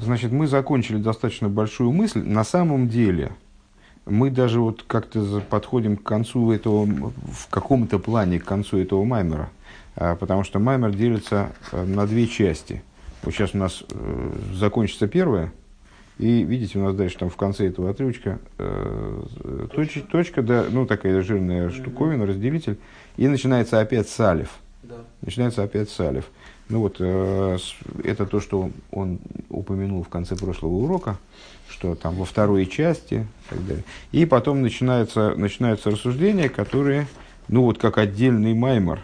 Значит, мы закончили достаточно большую мысль. На самом деле, мы даже вот как-то подходим к концу этого, в каком-то плане к концу этого маймера. А, потому что маймер делится э, на две части. Вот сейчас у нас э, закончится первая, и видите, у нас дальше там в конце этого отрывочка э, точка, точка, да, ну такая жирная штуковина, разделитель, и начинается опять салев. Да. Начинается опять салев. Ну вот, э, это то, что он упомянул в конце прошлого урока, что там во второй части и так далее. И потом начинаются, начинаются рассуждения, которые, ну вот как отдельный маймор.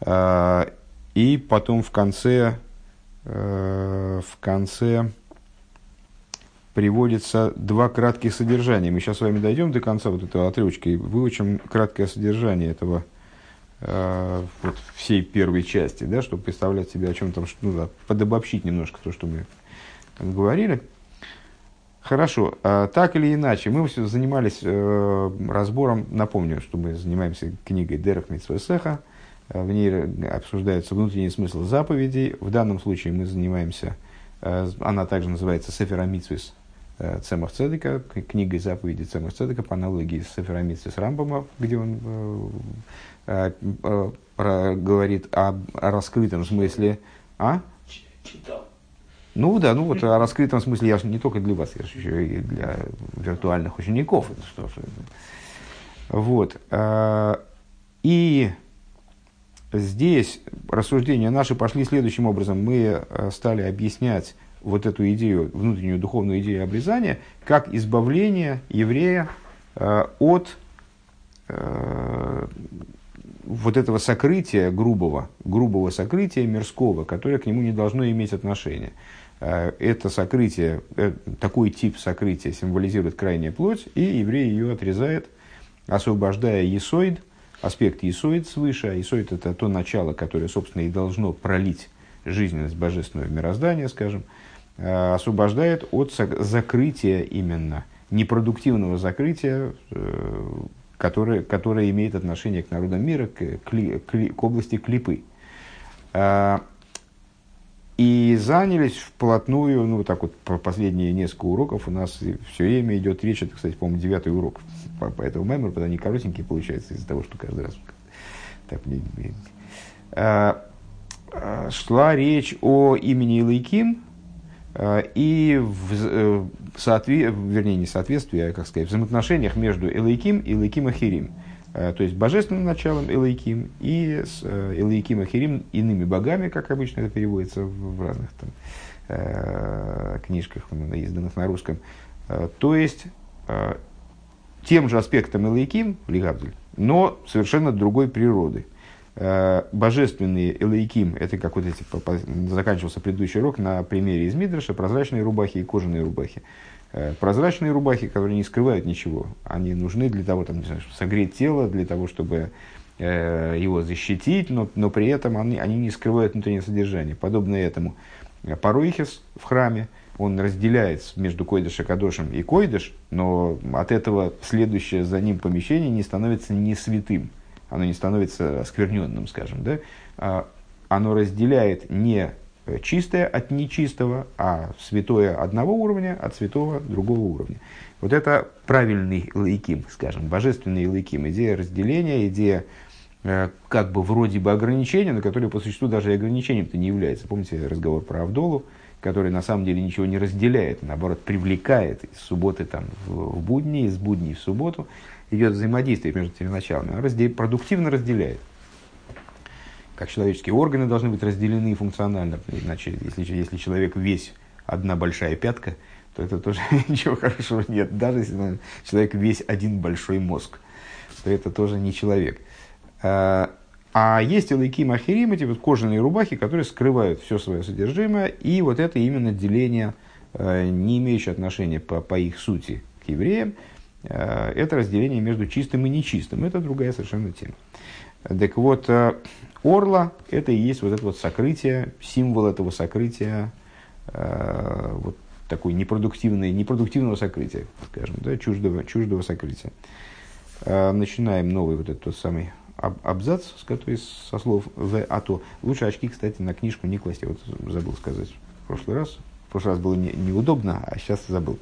Э, и потом в конце, э, в конце приводится два кратких содержания. Мы сейчас с вами дойдем до конца вот этого отрывочка и выучим краткое содержание этого Э, вот, всей первой части, да, чтобы представлять себе, о чем там, ну, да, подобобщить немножко то, что мы там говорили. Хорошо, а, так или иначе, мы занимались э, разбором, напомню, что мы занимаемся книгой Дерах Митсвесеха, э, в ней обсуждается внутренний смысл заповедей. В данном случае мы занимаемся, э, она также называется Сефера Митсвес Цемах Цедека, книгой заповедей Цемах Цедека по аналогии с Сефера Митсвес Рамбама, где он э, Э, э, говорит о, о раскрытом смысле. А? Читал. Ну да, ну вот о раскрытом смысле я же не только для вас, я же еще и для виртуальных учеников. Это что же. Вот. Э, и здесь рассуждения наши пошли следующим образом. Мы стали объяснять вот эту идею, внутреннюю духовную идею обрезания, как избавление еврея от вот этого сокрытия грубого, грубого сокрытия мирского, которое к нему не должно иметь отношения. Э, это сокрытие, э, такой тип сокрытия символизирует крайняя плоть, и еврей ее отрезает, освобождая есоид, аспект есоид свыше, а есоид это то начало, которое, собственно, и должно пролить жизненность божественного мироздания, скажем, э, освобождает от закрытия именно, непродуктивного закрытия которая, которая имеет отношение к народам мира, к, к, к области клипы. А, и занялись вплотную, ну, так вот, по последние несколько уроков. У нас все время идет речь, это, кстати, по-моему, девятый урок по, по этому мемору, потому они коротенькие получаются из-за того, что каждый раз так, а, а, шла речь о имени Илайким, Э, и в, э, в соотве, вернее, не соответствии, а, как сказать, взаимоотношениях между Элейким и Элейким Ахирим. Э, то есть божественным началом Элейким и с Элейким Ахирим иными богами, как обычно это переводится в разных там, книжках, изданных на русском. То есть тем же аспектом Элейким, Лигабдуль, но совершенно другой природы. Э, божественные элейким, это как вот эти, заканчивался предыдущий урок на примере из Мидраша, прозрачные рубахи и кожаные рубахи. Э, прозрачные рубахи, которые не скрывают ничего, они нужны для того, там, не знаю, согреть тело, для того, чтобы э, его защитить, но, но при этом они, они не скрывают внутреннее содержание. Подобно этому Паруихис в храме, он разделяет между Койдыш и Кадошем и Койдыш, но от этого следующее за ним помещение не становится не святым оно не становится оскверненным, скажем, да, а оно разделяет не чистое от нечистого, а святое одного уровня от святого другого уровня. Вот это правильный лайким, скажем, божественный лайким, идея разделения, идея э, как бы вроде бы ограничения, но которое по существу даже и ограничением-то не является. Помните разговор про Авдолу, который на самом деле ничего не разделяет, а наоборот привлекает из субботы там, в будни, из будней в субботу идет взаимодействие между этими началами, она раздел, продуктивно разделяет. Как человеческие органы должны быть разделены функционально. Иначе, если, если человек весь одна большая пятка, то это тоже ничего хорошего нет. Даже если человек весь один большой мозг, то это тоже не человек. А, а есть элайки махирим, эти вот кожаные рубахи, которые скрывают все свое содержимое, и вот это именно деление, э, не имеющее отношения по, по их сути к евреям, это разделение между чистым и нечистым. Это другая совершенно тема. Так вот, э, орла – это и есть вот это вот сокрытие, символ этого сокрытия, э, вот такой непродуктивной, непродуктивного сокрытия, скажем, да, чуждого, чуждого сокрытия. Начинаем новый вот этот тот самый абзац, с который со слов «в а то». Лучше очки, кстати, на книжку не класть, я вот забыл сказать в прошлый раз, В прошлый раз было не, неудобно, а сейчас забыл.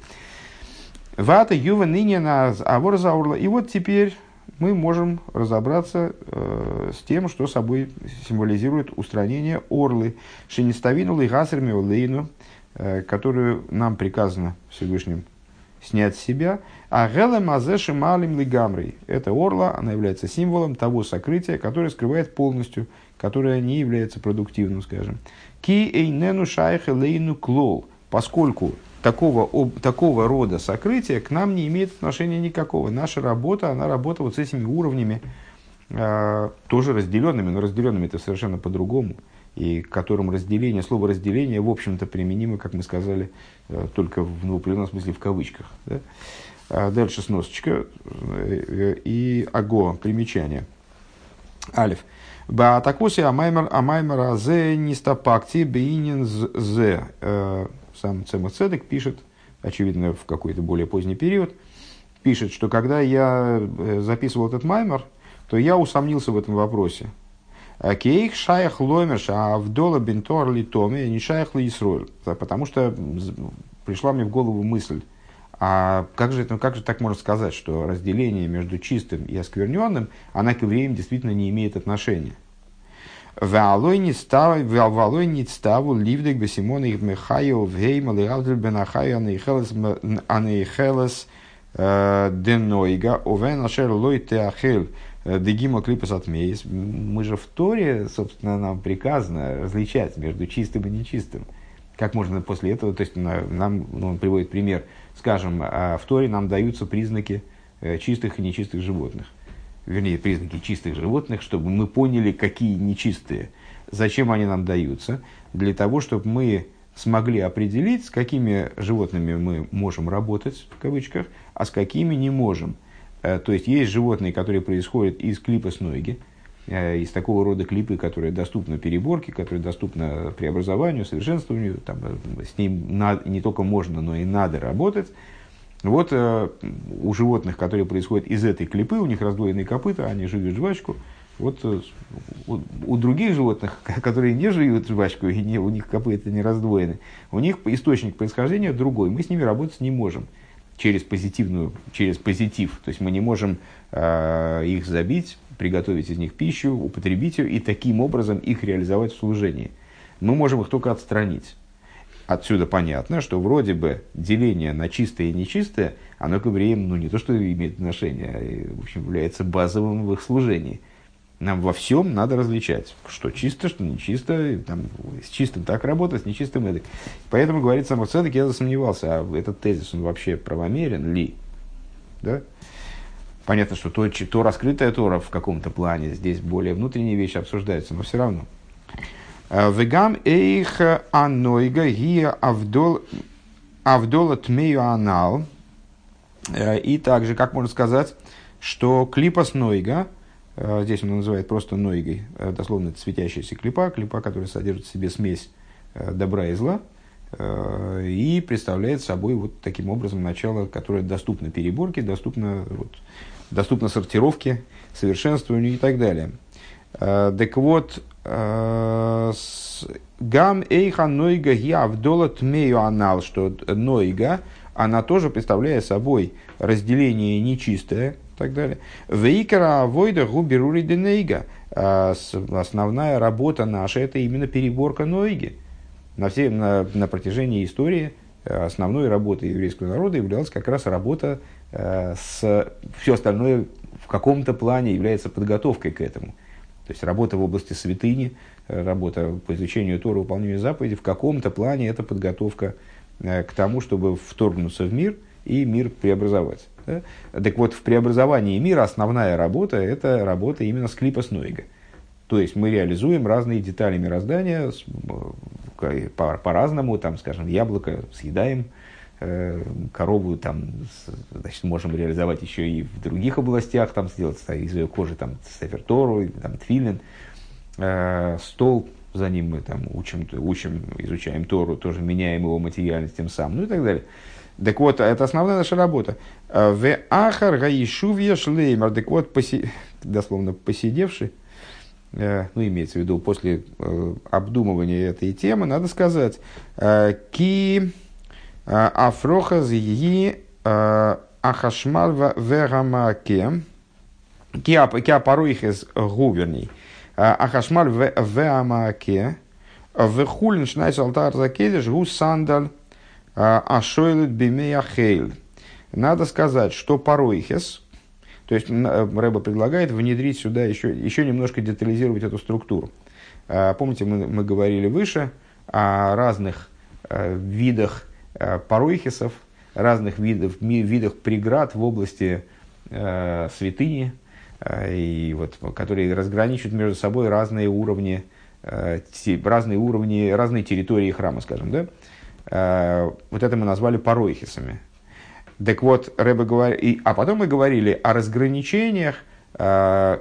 Вата юва ныне на авор заурла. И вот теперь мы можем разобраться э, с тем, что собой символизирует устранение орлы. Шиниставину лигасерми олейну, э, которую нам приказано Всевышним снять с себя. А геле мазеши малим лигамрей. Это орла, она является символом того сокрытия, которое скрывает полностью, которое не является продуктивным, скажем. Ки эйнену шайх лейну клол. Поскольку такого, об, такого рода сокрытия к нам не имеет отношения никакого. Наша работа, она работа вот с этими уровнями, э, тоже разделенными, но разделенными это совершенно по-другому, и к которым разделение, слово разделение, в общем-то, применимо, как мы сказали, э, только в ну, определенном смысле в кавычках. Да? А дальше сносочка э, и аго, примечание. Алиф. Баатакуси амаймер амаймер азе нистапакти бейнин зе э, сам Цемах Цедек пишет, очевидно, в какой-то более поздний период, пишет, что когда я э, записывал этот маймер, то я усомнился в этом вопросе. Кейх шаях ломерш, а вдола бентор литоми, не шаях лисроль. Потому что пришла мне в голову мысль, а как же, это, как же так можно сказать, что разделение между чистым и оскверненным, она к евреям действительно не имеет отношения? Валой не ставу ливдек бесимон их мехайо вейма лиавдель бенахайо анейхелес денойга овен ашер лой теахель дегима клипас отмейс. Мы же в Торе, собственно, нам приказано различать между чистым и нечистым. Как можно после этого, то есть нам, ну, он приводит пример, скажем, в Торе нам даются признаки чистых и нечистых животных вернее, признаки чистых животных, чтобы мы поняли, какие нечистые. Зачем они нам даются? Для того, чтобы мы смогли определить, с какими животными мы можем работать, в кавычках, а с какими не можем. Э, то есть, есть животные, которые происходят из клипа с ноги, э, из такого рода клипы, которые доступны переборке, которые доступны преобразованию, совершенствованию. Там, э, с ним не только можно, но и надо работать. Вот э, у животных, которые происходят из этой клипы, у них раздвоенные копыта, они жуют жвачку. Вот э, у, у других животных, которые не жуют жвачку, и не, у них копыта не раздвоены, у них источник происхождения другой. Мы с ними работать не можем через позитивную, через позитив. То есть мы не можем э, их забить, приготовить из них пищу, употребить ее и таким образом их реализовать в служении. Мы можем их только отстранить. Отсюда понятно, что вроде бы деление на чистое и нечистое, оно к евреям ну, не то, что имеет отношение, а, в общем, является базовым в их служении. Нам во всем надо различать, что чисто, что нечисто, там, с чистым так работать, с нечистым это. Поэтому, говорит сам Цедек, я засомневался, а этот тезис, он вообще правомерен ли? Да? Понятно, что то, то раскрытая Тора в каком-то плане, здесь более внутренние вещи обсуждаются, но все равно. Вегам эйх анойга гия авдол авдола тмею анал. Э, и также, как можно сказать, что клипас нойга, э, здесь он называет просто нойгой, э, дословно это светящаяся клипа, клипа, которая содержит в себе смесь добра и зла, и представляет собой вот таким образом начало, которое доступно переборке, доступно, вот, доступно сортировке, совершенствованию и так далее. Так вот, Гам эйха нойга явдола тмею анал, что нойга, она тоже представляет собой разделение нечистое так далее. Вейкара войда губерури денейга. Основная работа наша это именно переборка нойги. На, все, на, на протяжении истории основной работой еврейского народа являлась как раз работа с... Все остальное в каком-то плане является подготовкой к этому. То есть работа в области святыни, э, работа по изучению Тора, выполнению заповедей, в каком-то плане это подготовка э, к тому, чтобы вторгнуться в мир и мир преобразовать. Да? Так вот, в преобразовании мира основная работа – это работа именно с клипа Снойга. То есть мы реализуем разные детали мироздания э, по-разному, там, скажем, яблоко съедаем, корову там, значит, можем реализовать еще и в других областях, там, сделать из ее кожи там, сефертору, там, тфилин, э, стол, за ним мы там учим, учим, изучаем Тору, тоже меняем его материальность тем самым, ну и так далее. Так вот, это основная наша работа. Э, в ахар гаишувья шлеймар, так вот, поси... дословно посидевший, ну, имеется в виду после обдумывания этой темы, надо сказать, ки афроха зии ахашмал вегамаке, ки апаруихес гуверней, ахашмал вегамаке, вехулин шнайс алтар закедеш гус сандаль ашойлет бимея хейль. Надо сказать, что пароихес, то есть Рэба предлагает внедрить сюда еще, еще немножко детализировать эту структуру. Помните, мы, мы говорили выше о разных видах пароихесов, разных видов, видах преград в области э, святыни, э, и вот, которые разграничивают между собой разные уровни, э, разные уровни, разные территории храма, скажем, да? Э, вот это мы назвали пароихисами. Так вот, Рэбе говори, а потом мы говорили о разграничениях, э,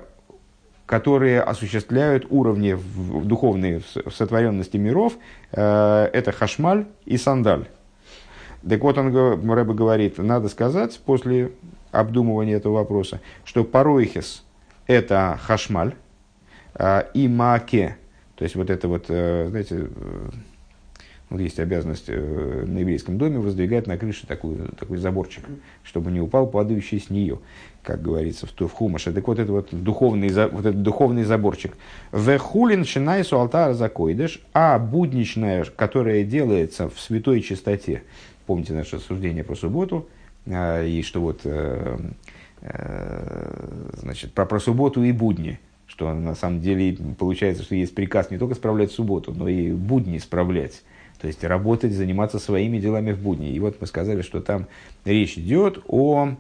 которые осуществляют уровни в, в духовной в сотворенности миров. Э, это хашмаль и сандаль. Так вот, он, Рэбе говорит, надо сказать после обдумывания этого вопроса, что пароихис – это хашмаль, а, и маке, то есть вот это вот, э, знаете, э, вот есть обязанность э, на еврейском доме воздвигать на крыше такой, такой заборчик, чтобы не упал падающий с нее, как говорится в, в Хумаше. Так вот, это вот духовный, вот этот духовный заборчик. Вехулин шинайсу алтара закойдеш, а будничная, которая делается в святой чистоте, помните наше рассуждение про субботу, а, и что вот, э, э, значит, про, про субботу и будни, что на самом деле получается, что есть приказ не только справлять субботу, но и будни справлять. То есть работать, заниматься своими делами в будни. И вот мы сказали, что там речь идет о,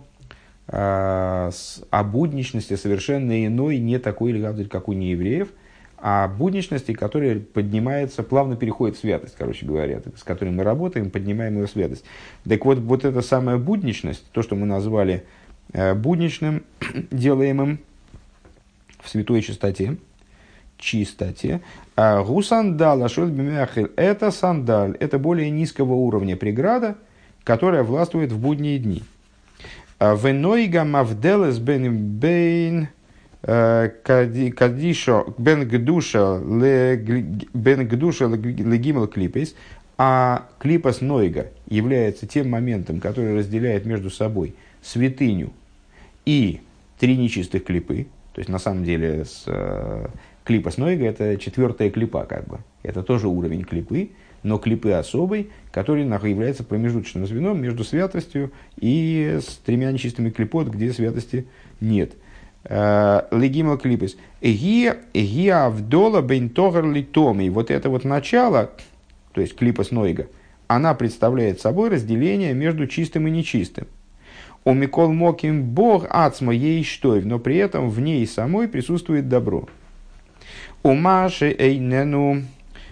о будничности совершенно иной, не такой, как у неевреев, а будничности, которая поднимается, плавно переходит в святость, короче говоря, с которой мы работаем, поднимаем ее в святость. Так вот, вот эта самая будничность, то, что мы назвали э, будничным, делаемым в святой чистоте, чистоте, а гусандал это сандаль, это более низкого уровня преграда, которая властвует в будние дни. А Венойга мавделес бен бейн Кадишо бен гдуша бен гдуша легимал клипес, а клипас нойга является тем моментом, который разделяет между собой святыню и три нечистых клипы. То есть на самом деле с, э, клипа с Нойга это четвертая клипа, как бы. Это тоже уровень клипы, но клипы особый, который является промежуточным звеном между святостью и с тремя нечистыми клипот, где святости нет. Э, Легимал клипес. Гия авдола бейнтогар литоми. Вот это вот начало, то есть клипас Нойга, она представляет собой разделение между чистым и нечистым. У Микол Моким Бог ацма ей штойв, но при этом в ней самой присутствует добро. У Маши Эйнену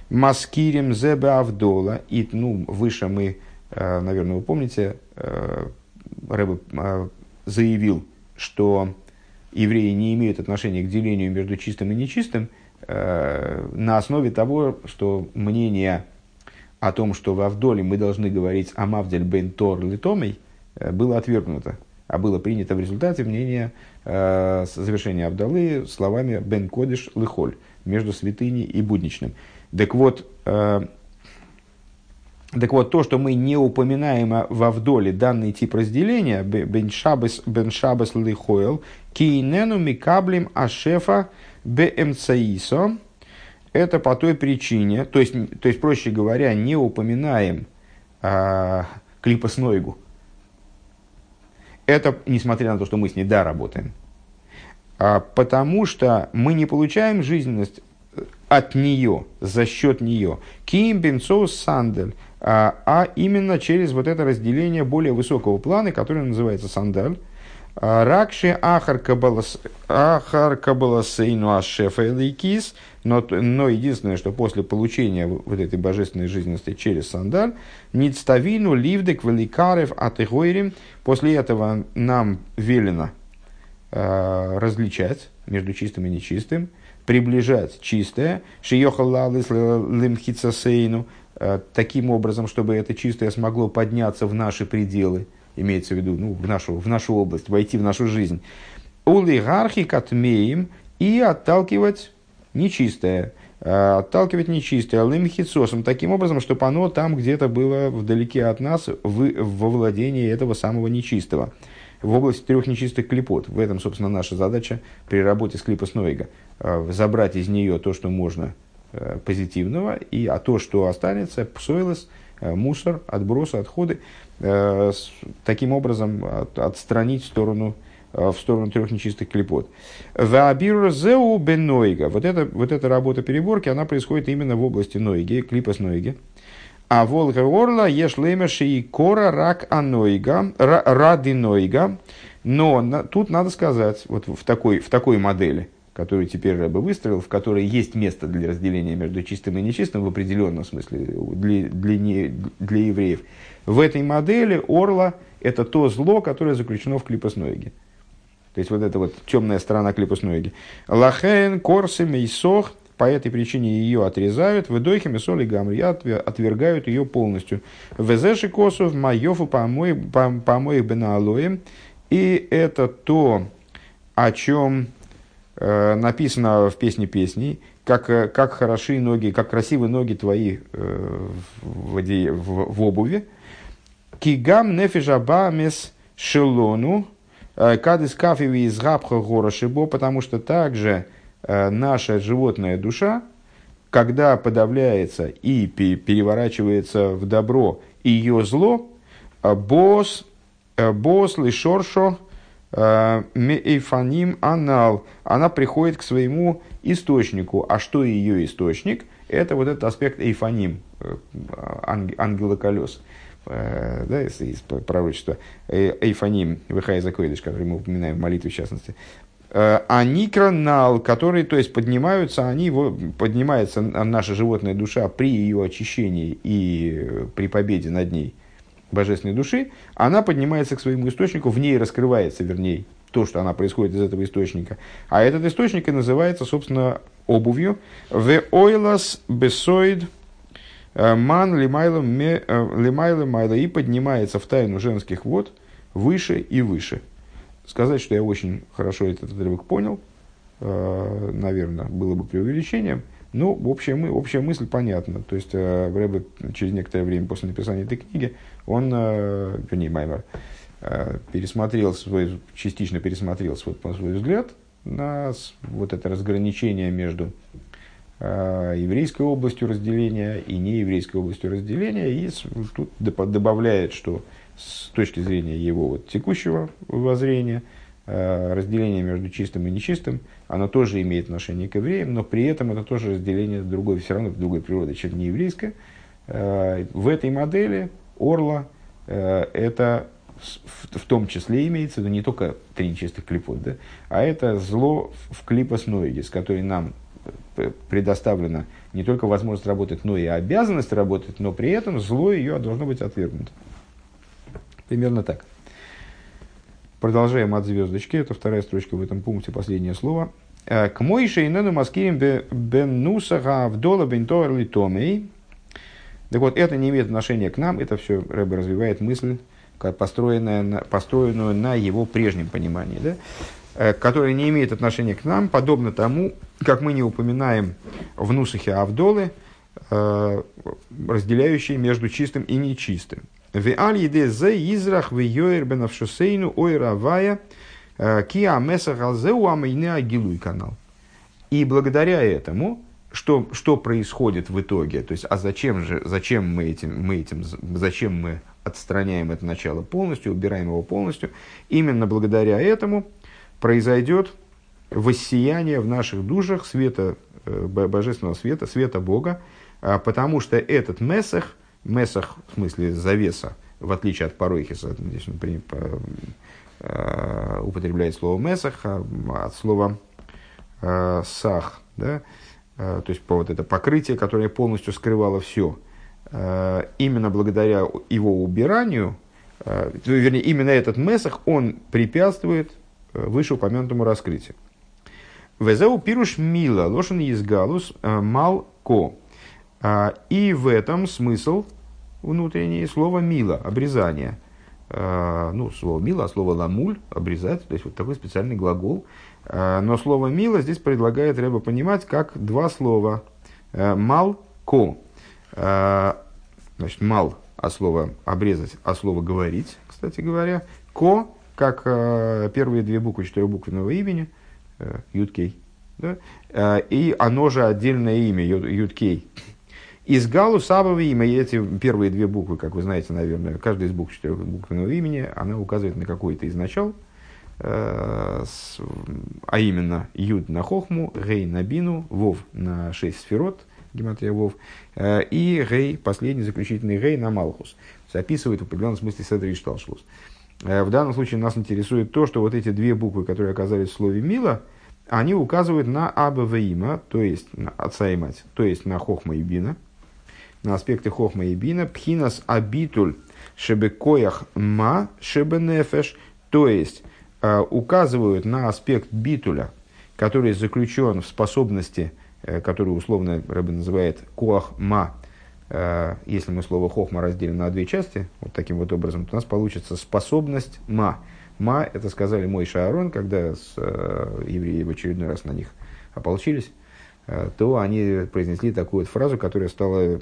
Маскирим Зебе Авдола. И ну, выше мы, э, наверное, вы помните, э, Рэбе заявил, что евреи не имеют отношения к делению между чистым и нечистым, э, на основе того, что мнение о том, что в Авдоле мы должны говорить о Мавдель бен Тор Литомей, э, было отвергнуто, а было принято в результате мнение э, завершения Авдалы словами бен Кодиш Лыхоль, между святыней и будничным. Так вот, так вот, то, что мы не упоминаем во вдоле данный тип разделения, бен шабес, бен шабес лихоэл, кейнену микаблим ашефа бмцаисо, это по той причине, то есть, то есть проще говоря, не упоминаем а, клипа. Это несмотря на то, что мы с ней да работаем. А, потому что мы не получаем жизненность от нее, за счет нее. Ким бенцоус сандель а, а именно через вот это разделение более высокого плана, которое называется сандаль. А, Ракши ахар кабаласейну ашефа но, но единственное, что после получения вот этой божественной жизненности через сандаль, ництавину ливдек великарев атыгойрим, после этого нам велено э, различать между чистым и нечистым, приближать чистое, шиехалалыс лимхицасейну, таким образом, чтобы это чистое смогло подняться в наши пределы, имеется в виду ну, в, нашу, в нашу область, войти в нашу жизнь. Улигархи катмеем и отталкивать нечистое, отталкивать нечистое, лымхицосом, таким образом, чтобы оно там где-то было вдалеке от нас, в, во владении этого самого нечистого в области трех нечистых клепот. В этом, собственно, наша задача при работе с клипос Нойга. Забрать из нее то, что можно позитивного, и, а то, что останется, псойлос, мусор, отбросы, отходы, таким образом от, отстранить в сторону в сторону трех нечистых клепот. Ваабирзеу бенойга. Вот эта, вот эта работа переборки, она происходит именно в области нойги, клипа нойги. А волга орла еш лемеши и кора рак анойга, рады нойга. Но на, тут надо сказать, вот в такой, в такой модели, которую теперь Рэбе выстроил, в которой есть место для разделения между чистым и нечистым в определенном смысле для, для, не, для евреев. В этой модели орла – это то зло, которое заключено в клипосноиге. То есть вот эта вот темная сторона клипосноиги. Лахен, корсы, мейсох – по этой причине ее отрезают, в идохе соли гамри, отвергают ее полностью. Везеши косов, майофу помоих бенаалоем. И это то, о чем написано в песне песней, как, э, как хороши ноги, как красивы ноги твои э, в, в, в обуви. Кигам нефижаба мес шелону, э, кадис кафеви из габха гора шибо, потому что также Э, наша животная душа, когда подавляется и переворачивается в добро ее зло, э, босс, э, босс лишоршо меэйфаним анал, она приходит к своему источнику. А что ее источник? Это вот этот аспект эйфаним, ангела колес. Да, из, из пророчества, Эйфаним, Вихай Закоидыш, который мы упоминаем в молитве в частности, Э, аникранал, которые, то есть, поднимаются, они, поднимается наша животная душа при ее очищении и при победе над ней божественной души, она поднимается к своему источнику, в ней раскрывается, вернее, то, что она происходит из этого источника. А этот источник и называется, собственно, обувью. В ойлас бесоид э, ман э, майла и поднимается в тайну женских вод выше и выше. Сказать, что я очень хорошо этот отрывок понял, э, наверное, было бы преувеличением. Но общая, мы, общая мысль понятна. То есть, Рэбе через некоторое время после написания этой книги, он, э, вернее, Маймер, пересмотрел свой, частично пересмотрел свой, свой взгляд на вот это разграничение между еврейской областью разделения и нееврейской областью разделения. И тут добавляет, что с точки зрения его вот текущего воззрения, э, разделение между чистым и нечистым, оно тоже имеет отношение к евреям, но при этом это тоже разделение другой, все равно другой природы, чем не еврейское. Э, в этой модели орла э, это в, том числе имеется, да не только три нечистых клипот, да, а это зло в клипос ноидис, который нам предоставлена не только возможность работать, но и обязанность работать, но при этом зло ее должно быть отвергнуто. Примерно так. Продолжаем от звездочки. Это вторая строчка в этом пункте, последнее слово. «Э, к Мойше и Нену Маскирим бен Нусаха вдола бен Торли Томей. Так вот, это не имеет отношения к нам. Это все Рэбе развивает мысль, построенная на, построенную на его прежнем понимании. Да? Э, которая не имеет отношения к нам, подобно тому, как мы не упоминаем в Нусахе Авдолы, э, разделяющие между чистым и нечистым. Израх ойравая э, агилуй канал. И благодаря этому, что, что происходит в итоге, то есть, а зачем же, зачем мы этим, мы этим, зачем мы отстраняем это начало полностью, убираем его полностью, именно благодаря этому произойдет воссияние в наших душах света, э, божественного света, света Бога, а, потому что этот месах – Месах, в смысле завеса, в отличие от паройхиса, здесь он э, употребляет слово месах, а от слова э, сах, да, то есть по вот это покрытие, которое полностью скрывало все. Э, именно благодаря его убиранию, э, вернее, именно этот месах, он препятствует э, вышеупомянутому раскрытию. Везеу пируш мила, лошен из галус, э, мал ко. А, и в этом смысл внутреннее слово мила, обрезание. Ну, слово мила, а слово ламуль, обрезать, то есть вот такой специальный глагол, Но слово «мило» здесь предлагает Рэба понимать как два слова. «Мал» – «ко». Значит, «мал» от слова «обрезать», от слова «говорить», кстати говоря. «Ко» как первые две буквы четырехбуквенного имени, Юткей, да? и оно же отдельное имя, Юткей. Из Галу Сабова имя, и эти первые две буквы, как вы знаете, наверное, каждая из букв четырехбуквенного имени, она указывает на какой-то из начал, э, а именно Юд на Хохму, Гей на Бину, Вов на шесть сферот, гематрия Вов, э, и Гей, последний заключительный Гей на Малхус. Записывает в определенном смысле Седри Шталшлус. Э, в данном случае нас интересует то, что вот эти две буквы, которые оказались в слове Мила, они указывают на Аба Ваима, то есть на отца и мать, то есть на Хохма и Бина – на аспекты хохма и бина, пхинас абитуль шебекоях ма шебенефеш, то есть э, указывают на аспект битуля, который заключен в способности, э, которую условно Рэбе называет коах ма, э, если мы слово хохма разделим на две части, вот таким вот образом, то у нас получится способность ма. Ма, это сказали мой Шаарон, когда с, э, евреи в очередной раз на них ополчились, э, то они произнесли такую вот фразу, которая стала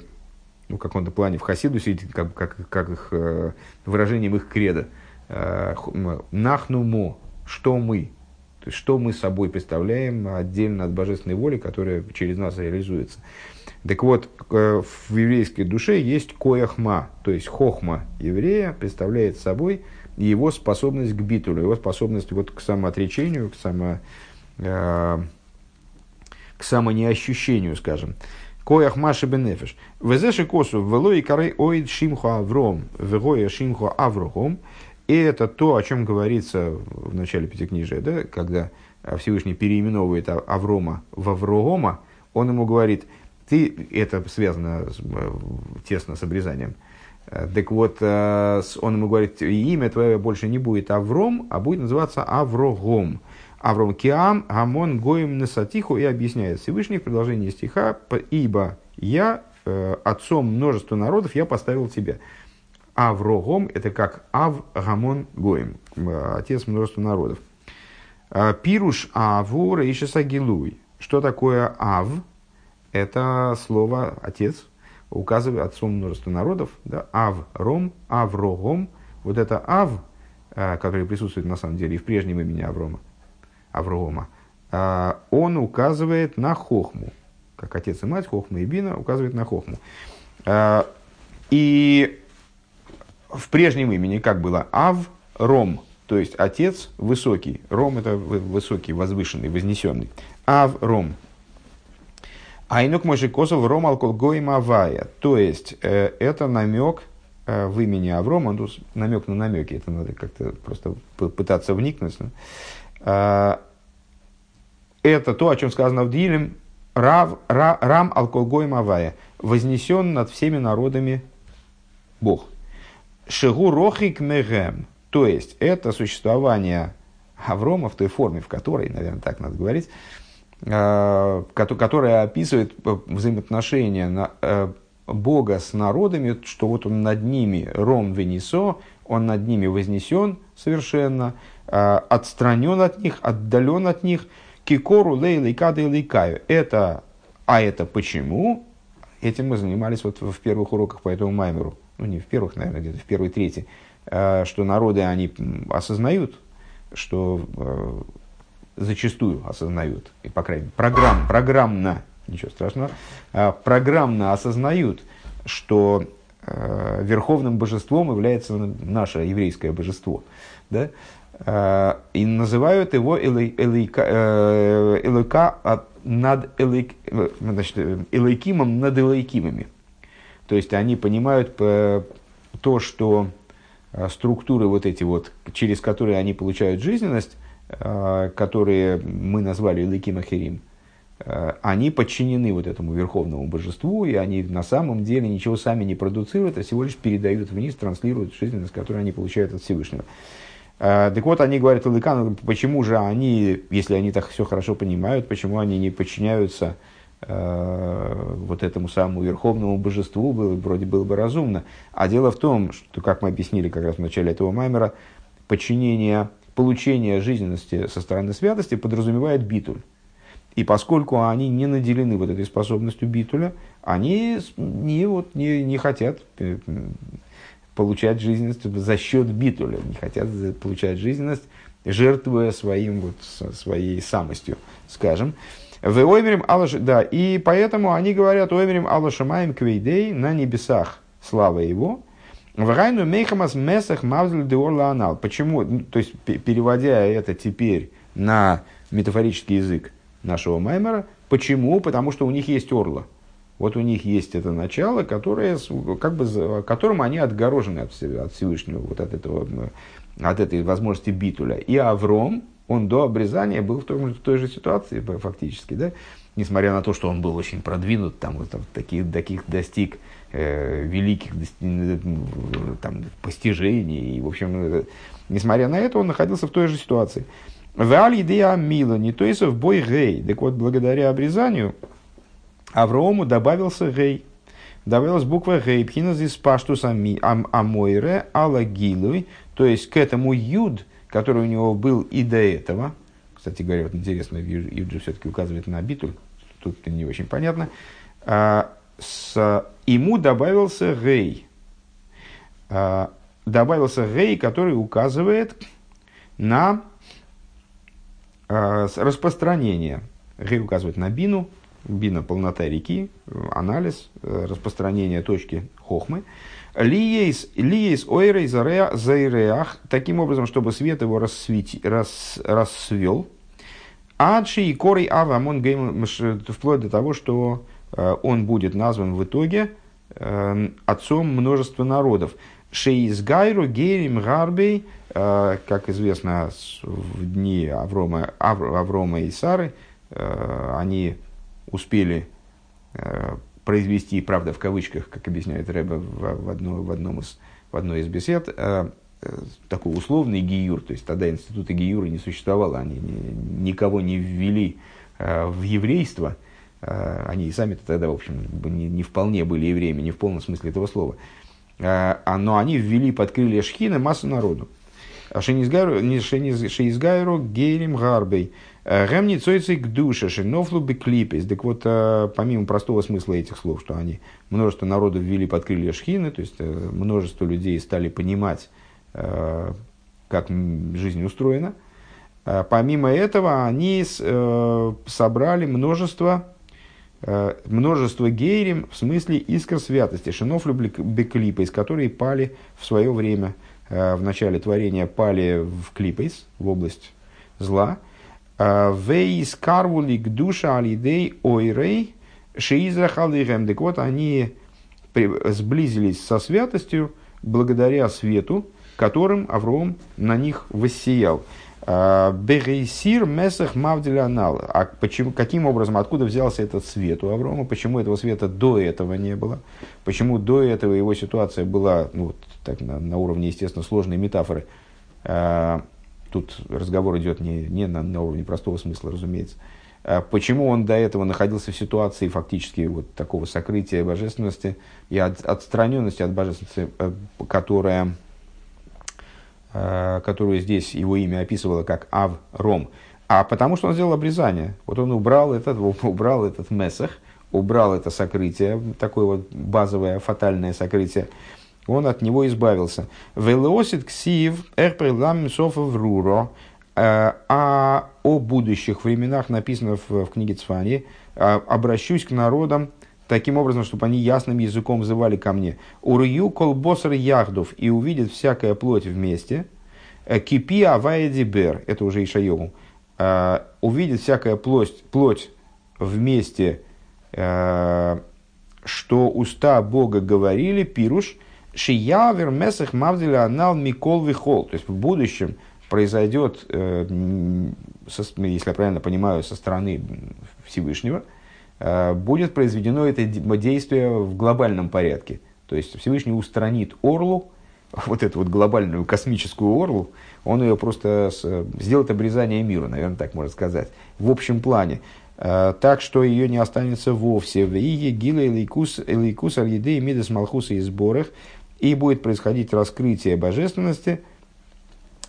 ну, в каком-то плане в Хасидусе, как, как, как их, э, выражением их креда. Э, Нахнумо, что мы, что мы собой представляем отдельно от божественной воли, которая через нас реализуется. Так вот, э, в еврейской душе есть кояхма, то есть хохма еврея представляет собой его способность к битулю, его способность вот к самоотречению, к, само, к самонеощущению, скажем. Коях Маши Бенефиш. Везеши косу велой карей оид шимху авром, вегоя шимху аврохом. И это то, о чем говорится в начале Пятикнижия, да, когда Всевышний переименовывает Аврома в Аврогома, он ему говорит, ты, это связано с, тесно с обрезанием, так вот, он ему говорит, имя твое больше не будет Авром, а будет называться Аврогом. Авром Киам, Гамон, Гоим, Насатиху и объясняет Всевышний в продолжении стиха, ибо я, э, отцом множества народов, я поставил тебя. Аврогом – это как Ав, Гамон, Гоим, э, отец множества народов. «А пируш Аву Рейшеса Гилуй. Что такое Ав? Это слово отец, указывает отцом множества народов. Да? Ав, Ром, Аврогом. Вот это Ав, э, который присутствует на самом деле и в прежнем имени Аврома, Аврома, а, он указывает на хохму. Как отец и мать, хохма и бина указывает на хохму. И в прежнем имени как было? Ав, Ром, то есть отец высокий. Ром это высокий, возвышенный, вознесенный. Ав, Ром. Айнук Мойши Косов Ром Алколгоим Авая. То есть, э, это намек э, в имени Аврома, ну, намек на намеки, это надо как-то просто пытаться вникнуть. Э, это то, о чем сказано в Дилем, Рав, ра, Рам Алкогой Мавая, вознесен над всеми народами Бог. Шигу Рохик Мегем, то есть это существование Аврома в той форме, в которой, наверное, так надо говорить, э, которая описывает взаимоотношения э, Бога с народами, что вот он над ними Ром Венесо, он над ними вознесен совершенно, э, отстранен от них, отдален от них – Кикору лейли кады лейкаю. Это, а это почему? Этим мы занимались вот в первых уроках по этому маймеру. Ну, не в первых, наверное, где-то в первой трети. Э, что народы, они осознают, что э, зачастую осознают, и, по крайней мере, программ, программно, ничего страшного, э, программно осознают, что верховным божеством является наше еврейское божество. Да? Э, и называют его Элейка э, а над э, Элейкимом над Элейкимами. То есть они понимают то, что структуры вот эти вот, через которые они получают жизненность, которые мы назвали Элейким Ахерим, они подчинены вот этому верховному божеству, и они на самом деле ничего сами не продуцируют, а всего лишь передают вниз, транслируют жизненность, которую они получают от Всевышнего. Э, так вот, они говорят Илыкану, почему же они, если они так все хорошо понимают, почему они не подчиняются э, вот этому самому верховному божеству, было, вроде было бы разумно. А дело в том, что, как мы объяснили как раз в начале этого маймера, подчинение получение жизненности со стороны святости подразумевает битуль. И поскольку они не наделены вот этой способностью битуля, они не, вот, не, не хотят э, получать жизненность за счет битуля, не хотят получать жизненность, жертвуя своим, вот, своей самостью, скажем. В Оймерим Аллаш, да, и поэтому они говорят Оймерим Аллашамаем Квейдей на небесах слава его. В Райну Мейхамас Месах Мавзель Деорла Анал. Почему? Ну, то есть, переводя это теперь на метафорический язык нашего Маймера, почему? Потому что у них есть орла. Вот у них есть это начало, которое, как бы, которым они отгорожены от, от Всевышнего, вот от, этого, от этой возможности битуля. И Авром, он до обрезания был в, том, в той же ситуации фактически, да? несмотря на то, что он был очень продвинут, там, там, таких, таких достиг э, великих там, постижений, и, в общем, э, несмотря на это, он находился в той же ситуации. Валь идея мила, не то есть в бой гей. Так вот, благодаря обрезанию, Аврааму добавился гей. Добавилась буква гей. Пхиназ из паштус амойре алагилуй. То есть к этому юд, который у него был и до этого. Кстати говоря, вот интересно, юд же все-таки указывает на битуль. Тут не очень понятно. А, с, ему добавился гей. А, добавился гей, который указывает на а, распространение. Гей указывает на бину, бина полнота реки, анализ, э, распространение точки хохмы. Лиейс, лиейс ойрей заиреах, таким образом, чтобы свет его рассвети, рас, рассвел. עד שיקרא אב המון גוים, вплоть до того, что э, он будет назван в итоге э, отцом множества народов. שנתגיירו גרים הרבה, как известно, в дни Аврома, Аврома и Сары, они успели э, произвести, правда, в кавычках, как объясняет Рэбе в, в, одно, в, одном из, в одной из бесед, э, э, такой условный гиюр, то есть тогда института гиюра не существовало, они ни, никого не ввели э, в еврейство, э, они и сами-то тогда, в общем, не, не вполне были евреями, не в полном смысле этого слова, э, но они ввели под крылья Шхина массу народу. Шеизгайру гейрим гарбей. Гемни цойцик душа шинофлу беклипес. Так вот, э, помимо простого смысла этих слов, что они множество народов ввели под крылья шхины, то есть э, множество людей стали понимать, э, как жизнь устроена, помимо этого они собрали множество множество гейрим, в смысле искр святости, шинофлю беклипейс, которые пали в свое время, в начале творения пали в клипейс, в область зла, Вейс карвулик душа алидей ойрей шиизрахалихем. Так вот, они сблизились со святостью благодаря свету, которым Авром на них воссиял. Бегейсир месах мавдилянал. А почему, каким образом, откуда взялся этот свет у Аврома? Почему этого света до этого не было? Почему до этого его ситуация была ну, вот, так, на, на уровне, естественно, сложной метафоры? Тут разговор идет не, не на, на уровне простого смысла, разумеется. А почему он до этого находился в ситуации фактически вот такого сокрытия божественности и от, отстраненности от божественности, э, которая, которую здесь его имя описывало как Ав-Ром. А потому что он сделал обрезание. Вот он убрал этот, убрал этот месах, убрал это сокрытие, такое вот базовое фатальное сокрытие, он от него избавился. Велосит ксив эрприлам руро. Э, а о будущих временах написано в, в книге Цфани. «Э, Обращусь к народам таким образом, чтобы они ясным языком взывали ко мне. Урью колбосар яхдов и увидит всякая плоть вместе. «Э, кипи авая бер. Это уже Ишайову. Увидит всякая плоть, плоть вместе, что уста Бога говорили, пируш – Шиявер Месах Мавдиля Анал Микол Вихол. То есть в будущем произойдет, э, если я правильно понимаю, со стороны Всевышнего, э, будет произведено это действие в глобальном порядке. То есть Всевышний устранит Орлу, вот эту вот глобальную космическую Орлу, он ее просто сделает обрезание мира, наверное, так можно сказать, в общем плане. Э, так что ее не останется вовсе. В Иге, Гила, Элейкус, Элейкус, Альеде, Мидас, Малхуса и сборах – и будет происходить раскрытие божественности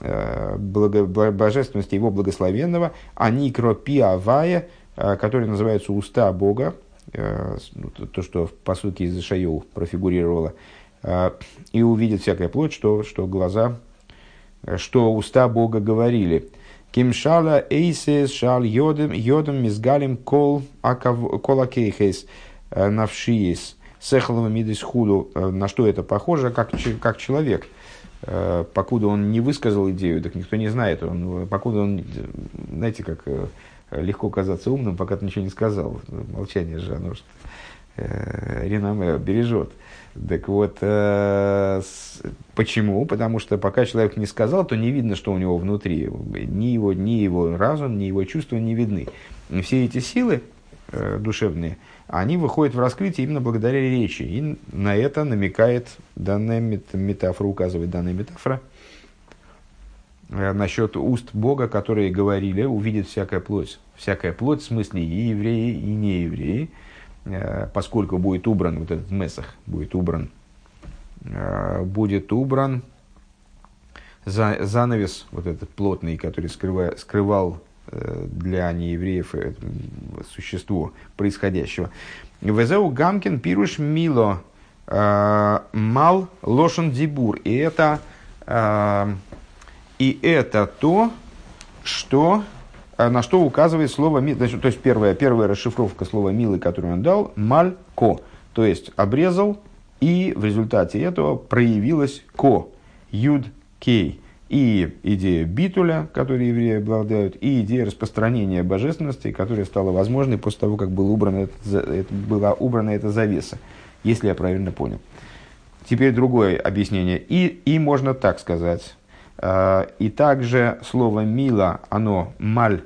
благо, божественности его благословенного, они кропи авая, которые называются уста Бога, ну, то, что по сути из Ишайоу профигурировало, и увидит всякая плоть, что, что глаза, что уста Бога говорили. Кимшала эйсес шал йодем йодем мизгалим кол кол акейхес навшиес сехалом мидис худу. На что это похоже? Как, как человек. Покуда он не высказал идею, так никто не знает. Он, покуда он, знаете, как легко казаться умным, пока ты ничего не сказал. Молчание же, оно э, реноме бережет. Так вот, э, с, почему? Потому что пока человек не сказал, то не видно, что у него внутри. Ни его, ни его разум, ни его чувства не видны. И все эти силы э, душевные, они выходят в раскрытие именно благодаря речи. И на это намекает данная метафора, указывает данная метафора насчет уст Бога, которые говорили, увидит всякая плоть. Всякая плоть, в смысле и евреи, и неевреи. Э, поскольку будет убран вот этот месах, будет убран, э, будет убран за, занавес вот этот плотный, который скрывал э, для неевреев существо происходящего. Везеу Гамкин пируш мило мал лошен дибур. И это, и это то, что а на что указывает слово «мил». То есть первая, первая расшифровка слова «милый», которую он дал, «маль-ко». То есть обрезал, и в результате этого проявилась «ко», «юд-кей». И идея битуля, которой евреи обладают, и идея распространения божественности, которая стала возможной после того, как был убран этот, была убрана эта завеса, если я правильно понял. Теперь другое объяснение. И, и можно так сказать. А, и также слово «мила», оно «маль»,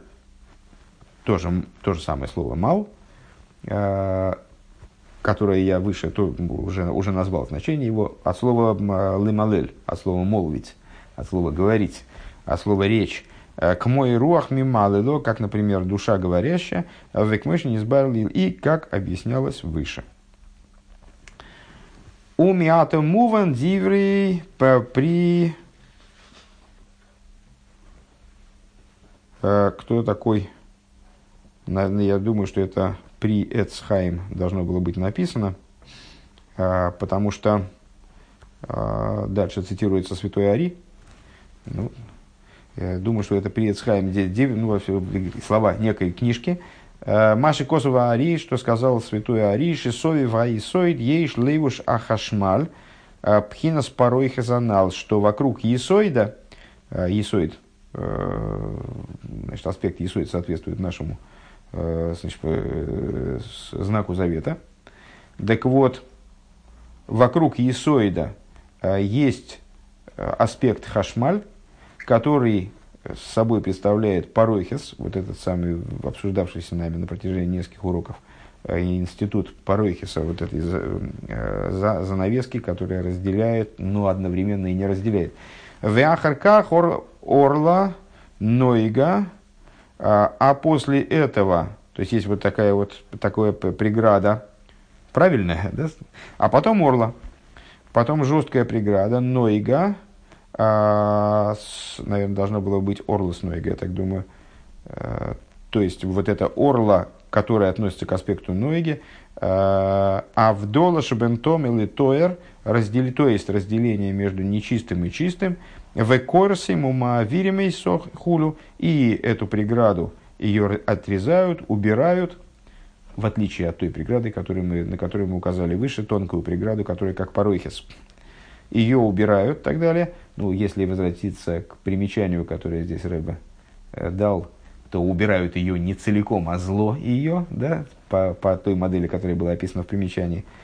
тоже то же самое слово «мал», а, которое я выше то, уже, уже назвал значение его, от слова «лымалель», от слова «молвить», от слова «говорить», от слова «речь». А, к мой руах мималыло, как, например, душа говорящая, векмыш не избавил и как объяснялось выше. У миата муван диври при кто такой? Я думаю, что это при Эцхайм должно было быть написано, э, потому что э, дальше цитируется святой Ари. Ну, я думаю, что это при Эцхайм, ну, слова некой книжки. Маши Косова Ари, что сказал святой Ари, Шисови Ваисоид, Ейш Лейвуш Ахашмаль, Пхинас Порой Хазанал, что вокруг Есоида, Есоид, Э, значит, аспект Исуит соответствует нашему э, значит, э, знаку завета. Так вот, вокруг Есоида есть аспект Хашмаль, который с собой представляет Паройхес, вот этот самый обсуждавшийся нами на протяжении нескольких уроков, институт Паройхеса, вот этой занавески, которая разделяет, но одновременно и не разделяет. Веахарка орла нойга, а, а после этого, то есть есть вот такая вот такая преграда, правильная, да? а потом орла, потом жесткая преграда, нойга, а, с, наверное, должно было быть орла с нойга, я так думаю, а, то есть вот это орла, которая относится к аспекту нойги, а, а в дола шабентом или тоер, раздели, то есть разделение между нечистым и чистым, в корсе мумаавиримей хулю, и эту преграду ее отрезают, убирают, в отличие от той преграды, которую мы, на которую мы указали выше, тонкую преграду, которая как паройхис. Ее убирают и так далее. Ну, если возвратиться к примечанию, которое здесь Рэбе э, дал, то убирают ее не целиком, а зло ее, да, по, по той модели, которая была описана в примечании –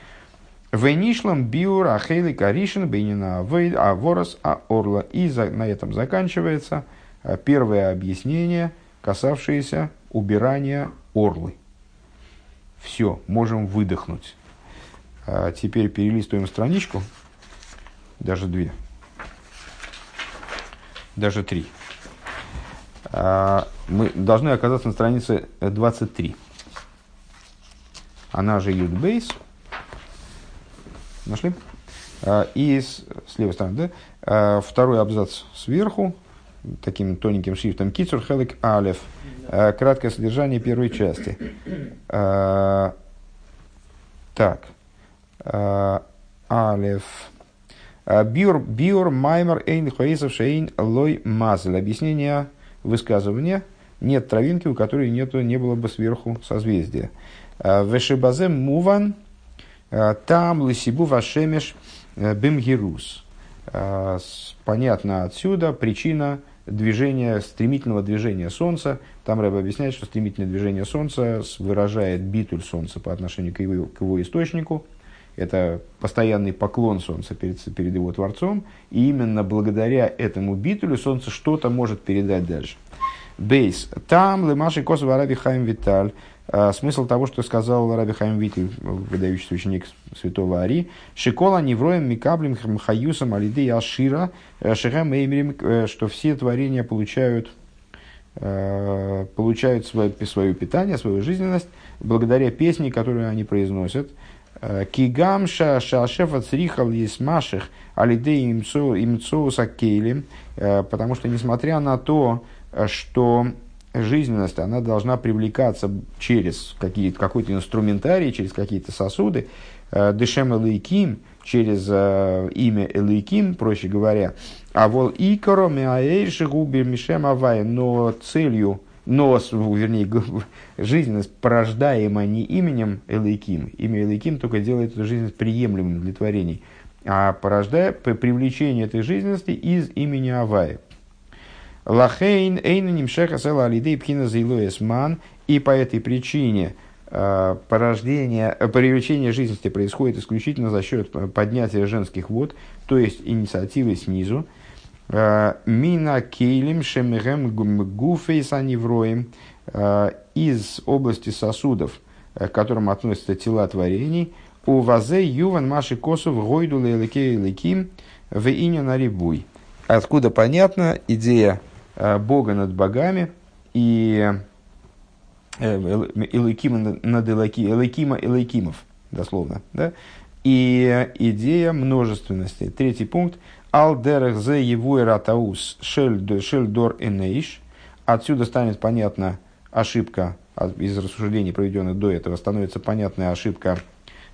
Вейнишлам биур ахейли каришин бейнина а ворос а орла. И за, на этом заканчивается а, первое объяснение, касавшееся убирания орлы. Все, можем выдохнуть. А теперь перелистываем страничку, даже две, даже три. А, мы должны оказаться на странице 23. Она же Юдбейс. Нашли? А, и с, с левой стороны, да? А, второй абзац сверху, таким тоненьким шрифтом Кицур Хелек Алев. Э, краткое содержание первой части. Так. Алев. Биур, биур маймер эйн хоисов шейн лой мазель. Объяснение высказывания. Нет травинки, у которой нету, не было бы сверху созвездия. Вешибазе муван там лысибу вашемеш бимгирус. Понятно отсюда причина движения, стремительного движения Солнца. Там Рэб объясняет, что стремительное движение Солнца выражает битуль Солнца по отношению к его, к его источнику. Это постоянный поклон Солнца перед, перед его Творцом. И именно благодаря этому битулю Солнце что-то может передать дальше. Бейс. Там лемаши косова раби хайм виталь. А, смысл того, что сказал Раби Хайм Витель, выдающийся ученик святого Ари, «Шикола невроем микаблем хаюсом алиды ашира э, шехем эймерим», э, что все творения получают, э, получают свое, свое питание, свою жизненность благодаря песне, которую они произносят. Кигамша шашефа црихал есмаших алиды имцоуса кейлем, потому что несмотря на то, что жизненность, она должна привлекаться через какие-то, какой-то инструментарий, через какие-то сосуды. Э, Дешем Элейким, через э, имя Элейким, проще говоря. А вол Икоро Губи Мишем Авай, но целью, но, вернее, жизненность порождаема не именем Элейким. Имя Элейким только делает эту жизненность приемлемым для творений. А порождает привлечение этой жизненности из имени Авая. Лахейн эйна нимшеха села алидей пхина ман. И по этой причине э, порождение, э, привлечение жизненности происходит исключительно за счет поднятия женских вод, то есть инициативы снизу. Э, Мина кейлем шемерем гуфейс аневроем из области сосудов, к которым относятся тела творений, у вазе юван маши косов гойду лейлеке леким в иня нарибуй. Откуда понятна идея Э, Бога над богами и Элайкима над Элайки, Элайкима Элайкимов, дословно. Да? И идея множественности. Третий пункт. Алдерах зе его ратаус шельдор энейш. Отсюда станет понятна ошибка из рассуждений, проведенных до этого, становится понятная ошибка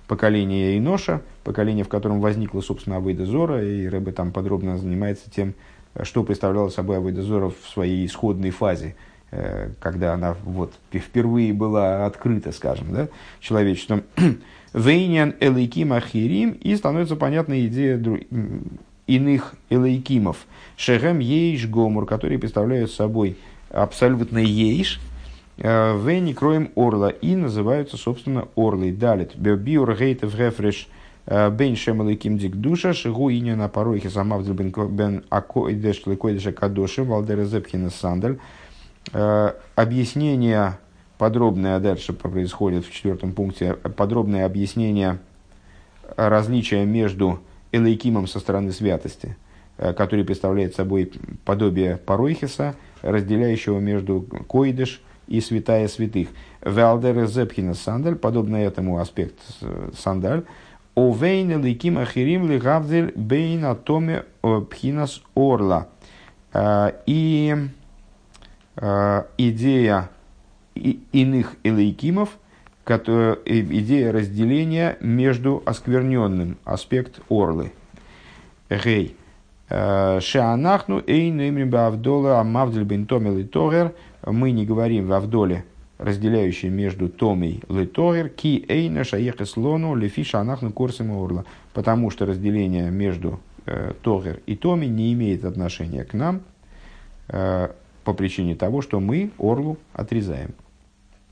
поколения Иноша, поколение, в котором возникла, собственно, Авейда Зора, и Рэбе там подробно занимается тем, что представляла собой Авойдозора в своей исходной фазе, э, когда она вот впервые была открыта, скажем, да, человечеством. Вейнян элейким ахирим, и становится понятна идея иных элейкимов. Шехем ейш гомур, которые представляют собой абсолютно ейш, э, Вейни кроем орла, и называются, собственно, орлы. Далит. Биур гейтев рефреш Бен Шемаликим Дик Душа, Шигу Иня на порохе Самавдил Бен Акоидеш Ликоидеша Кадоши, Валдера Зепхина Сандаль. Э, объяснение подробное дальше происходит в четвертом пункте, подробное объяснение различия между Элейкимом со стороны святости, э, который представляет собой подобие Паройхиса, разделяющего между Коидеш и святая святых. Валдера Зепхина Сандаль, подобно этому аспект э, Сандаль, Овейн ликим ахирим лигавдель бейн атоме пхинас орла. И а, идея иных элейкимов, идея разделения между оскверненным, аспект орлы. Гей. А, Шаанахну эйн имрим бавдола амавдель бен томел и тогер. Мы не говорим в Авдоле разделяющий между Томой Летогер, Ки Эйна Шаехес Лону Лефиша Анахну Курсим Орла. Потому что разделение между э, Тогер и Томи не имеет отношения к нам э, по причине того, что мы Орлу отрезаем.